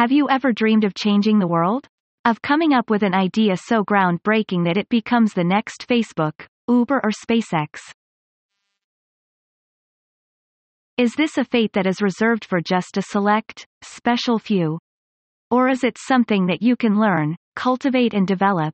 Have you ever dreamed of changing the world? Of coming up with an idea so groundbreaking that it becomes the next Facebook, Uber or SpaceX? Is this a fate that is reserved for just a select, special few? Or is it something that you can learn, cultivate and develop?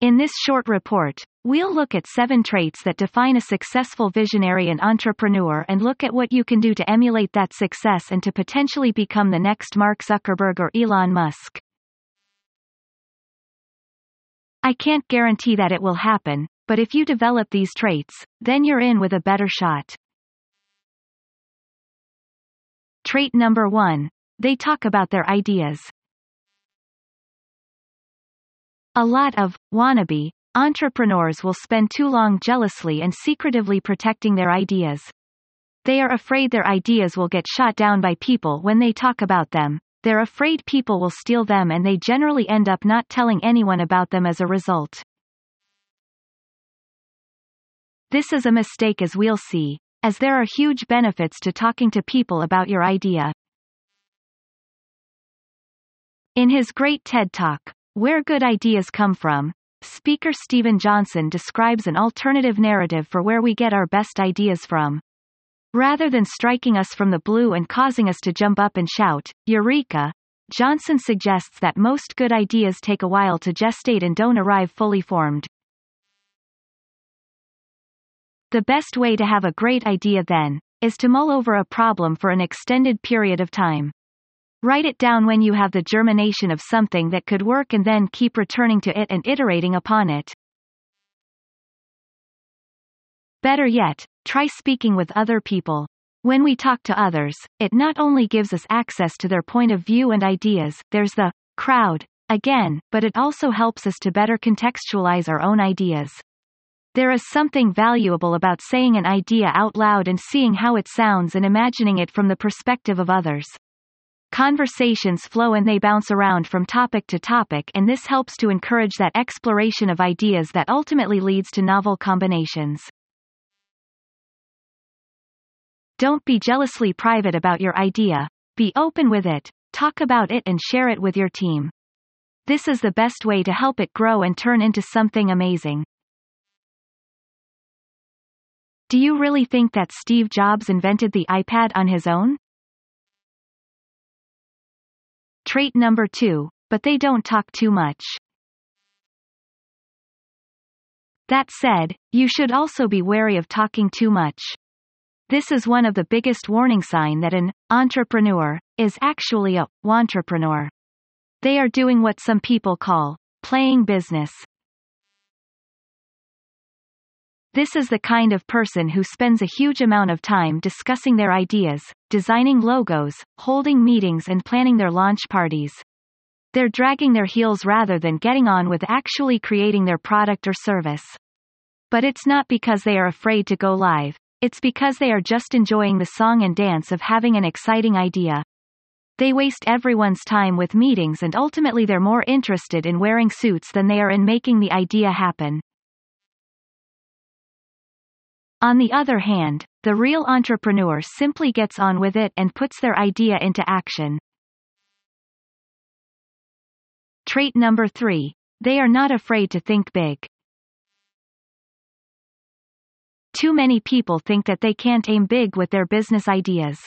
In this short report, we'll look at seven traits that define a successful visionary and entrepreneur and look at what you can do to emulate that success and to potentially become the next Mark Zuckerberg or Elon Musk. I can't guarantee that it will happen, but if you develop these traits, then you're in with a better shot. Trait number one. They talk about their ideas. A lot of wannabe entrepreneurs will spend too long jealously and secretively protecting their ideas. They are afraid their ideas will get shot down by people when they talk about them. They're afraid people will steal them and they generally end up not telling anyone about them as a result. This is a mistake as we'll see, as there are huge benefits to talking to people about your idea. In his great TED Talk, where Good Ideas Come From, speaker Steven Johnson describes an alternative narrative for where we get our best ideas from. Rather than striking us from the blue and causing us to jump up and shout, Eureka! Johnson suggests that most good ideas take a while to gestate and don't arrive fully formed. The best way to have a great idea then, is to mull over a problem for an extended period of time. Write it down when you have the germination of something that could work and then keep returning to it and iterating upon it. Better yet, try speaking with other people. When we talk to others, it not only gives us access to their point of view and ideas, there's the crowd, again, but it also helps us to better contextualize our own ideas. There is something valuable about saying an idea out loud and seeing how it sounds and imagining it from the perspective of others. Conversations flow and they bounce around from topic to topic and this helps to encourage that exploration of ideas that ultimately leads to novel combinations. Don't be jealously private about your idea. Be open with it, talk about it and share it with your team. This is the best way to help it grow and turn into something amazing. Do you really think that Steve Jobs invented the iPad on his own? Trait number two, but they don't talk too much. That said, you should also be wary of talking too much. This is one of the biggest warning sign that an entrepreneur is actually a wantrepreneur. They are doing what some people call playing business. This is the kind of person who spends a huge amount of time discussing their ideas, designing logos, holding meetings and planning their launch parties. They're dragging their heels rather than getting on with actually creating their product or service. But it's not because they are afraid to go live, it's because they are just enjoying the song and dance of having an exciting idea. They waste everyone's time with meetings and ultimately they're more interested in wearing suits than they are in making the idea happen. On the other hand, the real entrepreneur simply gets on with it and puts their idea into action. Trait number three. They are not afraid to think big. Too many people think that they can't aim big with their business ideas.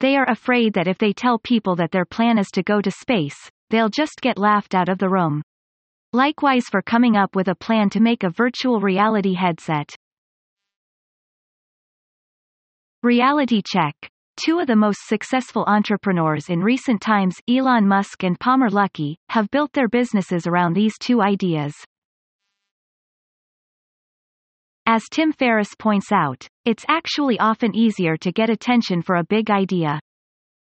They are afraid that if they tell people that their plan is to go to space, they'll just get laughed out of the room. Likewise for coming up with a plan to make a virtual reality headset. Reality check. Two of the most successful entrepreneurs in recent times, Elon Musk and Palmer Luckey, have built their businesses around these two ideas. As Tim Ferriss points out, it's actually often easier to get attention for a big idea.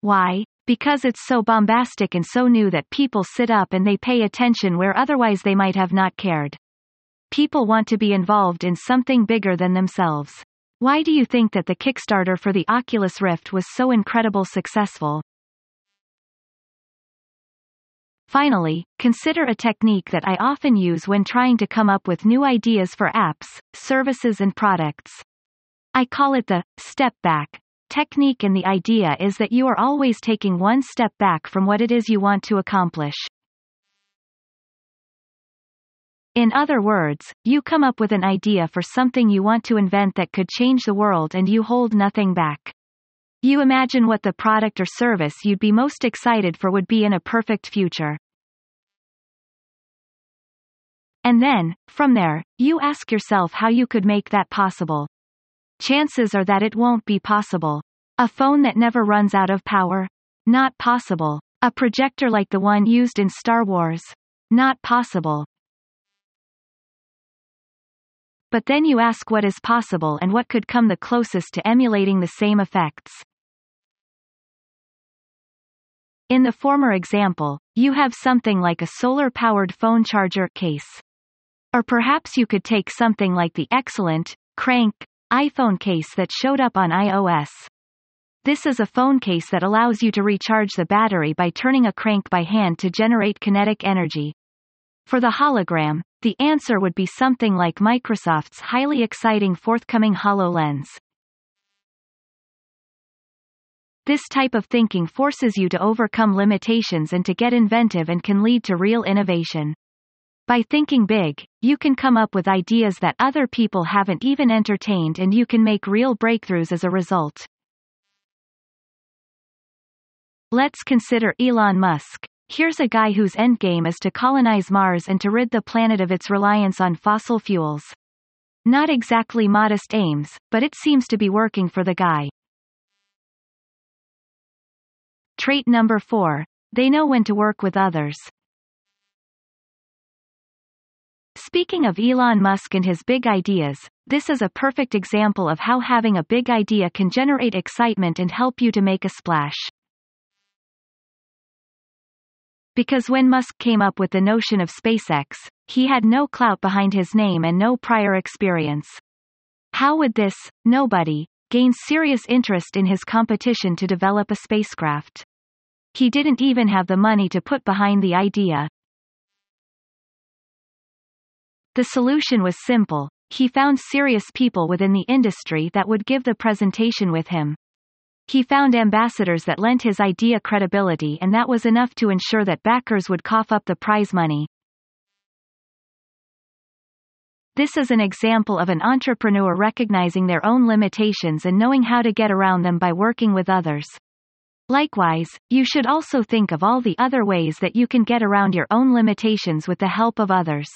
Why? Because it's so bombastic and so new that people sit up and they pay attention where otherwise they might have not cared. People want to be involved in something bigger than themselves. Why do you think that the Kickstarter for the Oculus Rift was so incredible successful? Finally, consider a technique that I often use when trying to come up with new ideas for apps, services and products. I call it the step back technique and the idea is that you are always taking one step back from what it is you want to accomplish. In other words, you come up with an idea for something you want to invent that could change the world and you hold nothing back. You imagine what the product or service you'd be most excited for would be in a perfect future. And then, from there, you ask yourself how you could make that possible. Chances are that it won't be possible. A phone that never runs out of power? Not possible. A projector like the one used in Star Wars? Not possible. But then you ask what is possible and what could come the closest to emulating the same effects. In the former example, you have something like a solar-powered phone charger case. Or perhaps you could take something like the excellent, crank, iPhone case that showed up on iOS. This is a phone case that allows you to recharge the battery by turning a crank by hand to generate kinetic energy. For the hologram, the answer would be something like Microsoft's highly exciting forthcoming HoloLens. This type of thinking forces you to overcome limitations and to get inventive and can lead to real innovation. By thinking big, you can come up with ideas that other people haven't even entertained and you can make real breakthroughs as a result. Let's consider Elon Musk. Here's a guy whose endgame is to colonize Mars and to rid the planet of its reliance on fossil fuels. Not exactly modest aims, but it seems to be working for the guy. Trait number 4. They know when to work with others. Speaking of Elon Musk and his big ideas, this is a perfect example of how having a big idea can generate excitement and help you to make a splash. Because when Musk came up with the notion of SpaceX, he had no clout behind his name and no prior experience. How would this, nobody, gain serious interest in his competition to develop a spacecraft? He didn't even have the money to put behind the idea, the solution was simple. He found serious people within the industry that would give the presentation with him. He found ambassadors that lent his idea credibility and that was enough to ensure that backers would cough up the prize money. This is an example of an entrepreneur recognizing their own limitations and knowing how to get around them by working with others. Likewise, you should also think of all the other ways that you can get around your own limitations with the help of others.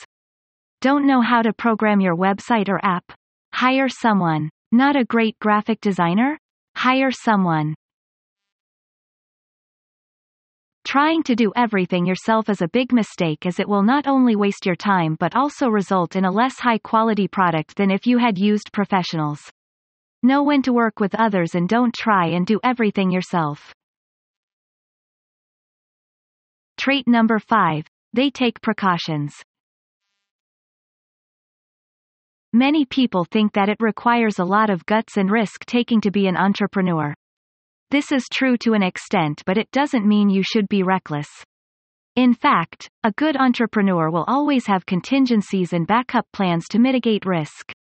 Don't know how to program your website or app? Hire someone. Not a great graphic designer? Hire someone. Trying to do everything yourself is a big mistake as it will not only waste your time but also result in a less high quality product than if you had used professionals. Know when to work with others and don't try and do everything yourself. Trait number 5. They take precautions. Many people think that it requires a lot of guts and risk-taking to be an entrepreneur. This is true to an extent but it doesn't mean you should be reckless. In fact, a good entrepreneur will always have contingencies and backup plans to mitigate risk.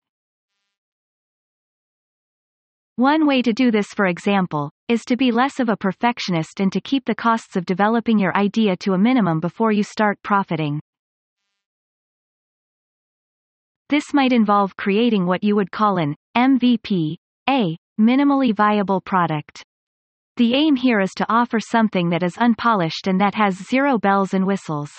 One way to do this for example, is to be less of a perfectionist and to keep the costs of developing your idea to a minimum before you start profiting. This might involve creating what you would call an MVP, a minimally viable product. The aim here is to offer something that is unpolished and that has zero bells and whistles.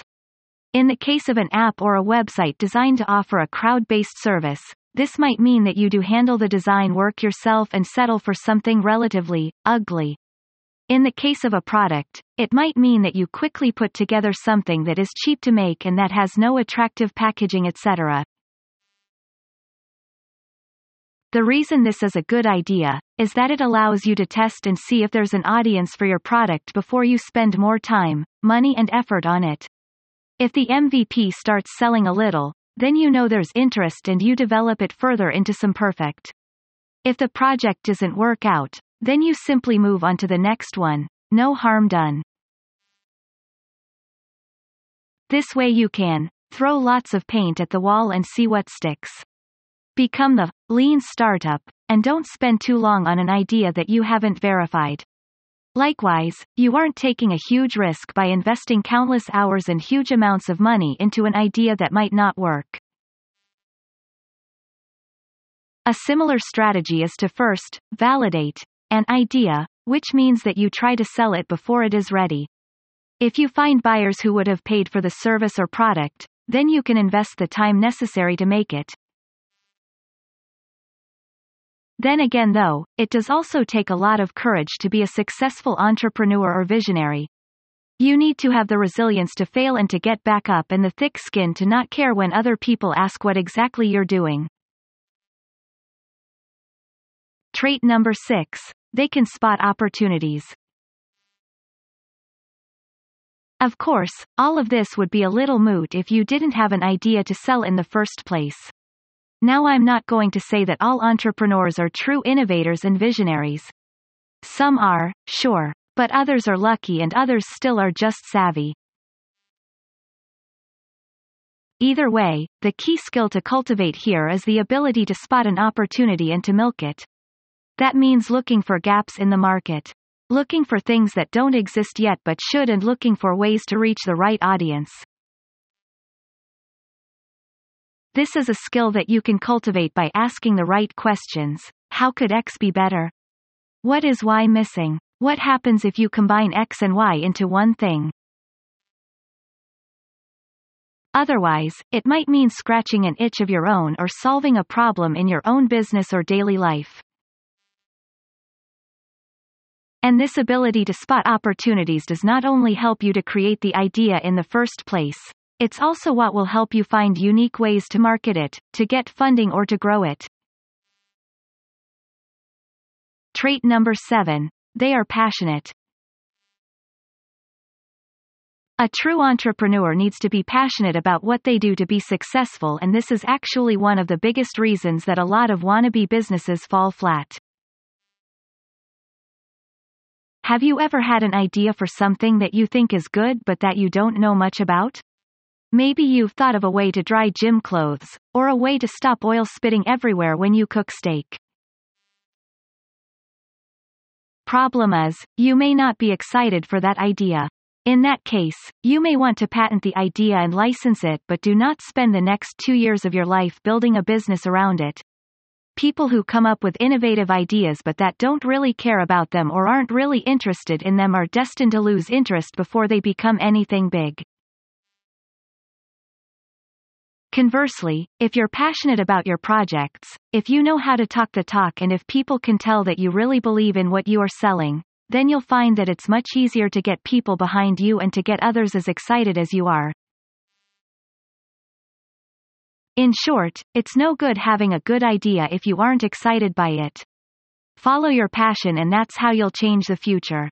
In the case of an app or a website designed to offer a crowd-based service, this might mean that you do handle the design work yourself and settle for something relatively ugly. In the case of a product, it might mean that you quickly put together something that is cheap to make and that has no attractive packaging etc. The reason this is a good idea, is that it allows you to test and see if there's an audience for your product before you spend more time, money and effort on it. If the MVP starts selling a little, then you know there's interest and you develop it further into some perfect. If the project doesn't work out, then you simply move on to the next one, no harm done. This way you can throw lots of paint at the wall and see what sticks. Become the lean startup and don't spend too long on an idea that you haven't verified. Likewise, you aren't taking a huge risk by investing countless hours and huge amounts of money into an idea that might not work. A similar strategy is to first, validate, an idea, which means that you try to sell it before it is ready. If you find buyers who would have paid for the service or product, then you can invest the time necessary to make it. Then again though, it does also take a lot of courage to be a successful entrepreneur or visionary. You need to have the resilience to fail and to get back up and the thick skin to not care when other people ask what exactly you're doing. Trait number 6. They can spot opportunities. Of course, all of this would be a little moot if you didn't have an idea to sell in the first place. Now I'm not going to say that all entrepreneurs are true innovators and visionaries. Some are, sure, but others are lucky and others still are just savvy. Either way, the key skill to cultivate here is the ability to spot an opportunity and to milk it. That means looking for gaps in the market. Looking for things that don't exist yet but should and looking for ways to reach the right audience. This is a skill that you can cultivate by asking the right questions. How could X be better? What is Y missing? What happens if you combine X and Y into one thing? Otherwise, it might mean scratching an itch of your own or solving a problem in your own business or daily life. And this ability to spot opportunities does not only help you to create the idea in the first place, it's also what will help you find unique ways to market it, to get funding or to grow it. Trait number 7. They are passionate. A true entrepreneur needs to be passionate about what they do to be successful and this is actually one of the biggest reasons that a lot of wannabe businesses fall flat. Have you ever had an idea for something that you think is good but that you don't know much about? Maybe you've thought of a way to dry gym clothes, or a way to stop oil spitting everywhere when you cook steak. Problem is, you may not be excited for that idea. In that case, you may want to patent the idea and license it but do not spend the next two years of your life building a business around it. People who come up with innovative ideas but that don't really care about them or aren't really interested in them are destined to lose interest before they become anything big. Conversely, if you're passionate about your projects, if you know how to talk the talk and if people can tell that you really believe in what you are selling, then you'll find that it's much easier to get people behind you and to get others as excited as you are. In short, it's no good having a good idea if you aren't excited by it. Follow your passion and that's how you'll change the future.